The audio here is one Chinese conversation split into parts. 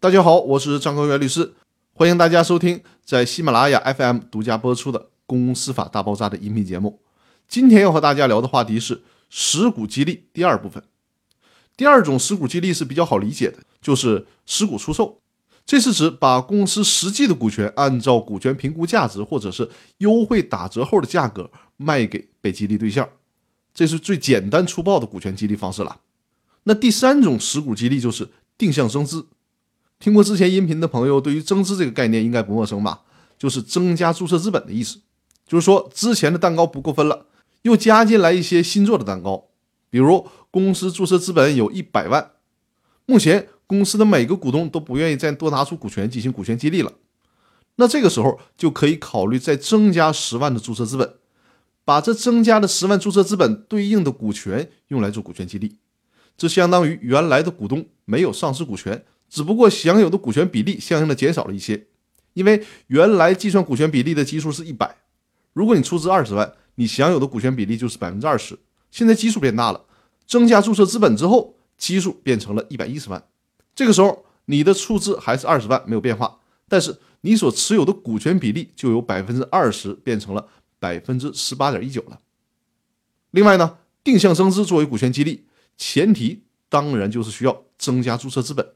大家好，我是张高原律师，欢迎大家收听在喜马拉雅 FM 独家播出的《公司法大爆炸》的音频节目。今天要和大家聊的话题是实股激励第二部分。第二种实股激励是比较好理解的，就是实股出售。这是指把公司实际的股权按照股权评估价值或者是优惠打折后的价格卖给被激励对象，这是最简单粗暴的股权激励方式了。那第三种实股激励就是定向增资。听过之前音频的朋友，对于增资这个概念应该不陌生吧？就是增加注册资本的意思。就是说，之前的蛋糕不够分了，又加进来一些新做的蛋糕。比如，公司注册资本有一百万，目前公司的每个股东都不愿意再多拿出股权进行股权激励了，那这个时候就可以考虑再增加十万的注册资本，把这增加的十万注册资本对应的股权用来做股权激励，这相当于原来的股东没有丧失股权。只不过享有的股权比例相应的减少了一些，因为原来计算股权比例的基数是一百，如果你出资二十万，你享有的股权比例就是百分之二十。现在基数变大了，增加注册资本之后，基数变成了一百一十万，这个时候你的出资还是二十万没有变化，但是你所持有的股权比例就由百分之二十变成了百分之十八点一九了。另外呢，定向增资作为股权激励，前提当然就是需要增加注册资本。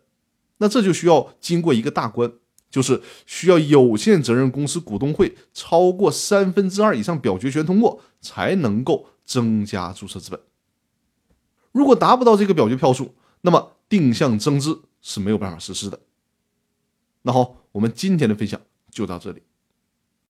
那这就需要经过一个大关，就是需要有限责任公司股东会超过三分之二以上表决权通过，才能够增加注册资本。如果达不到这个表决票数，那么定向增资是没有办法实施的。那好，我们今天的分享就到这里。